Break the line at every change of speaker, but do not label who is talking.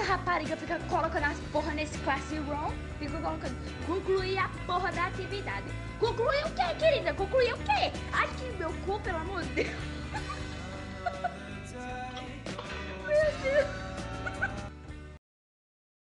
essa rapariga fica colocando as porra nesse classroom, fica colocando concluir a porra da atividade. Concluir o quê, querida? Concluir o quê? Ai, que meu cu, pelo amor de Deus.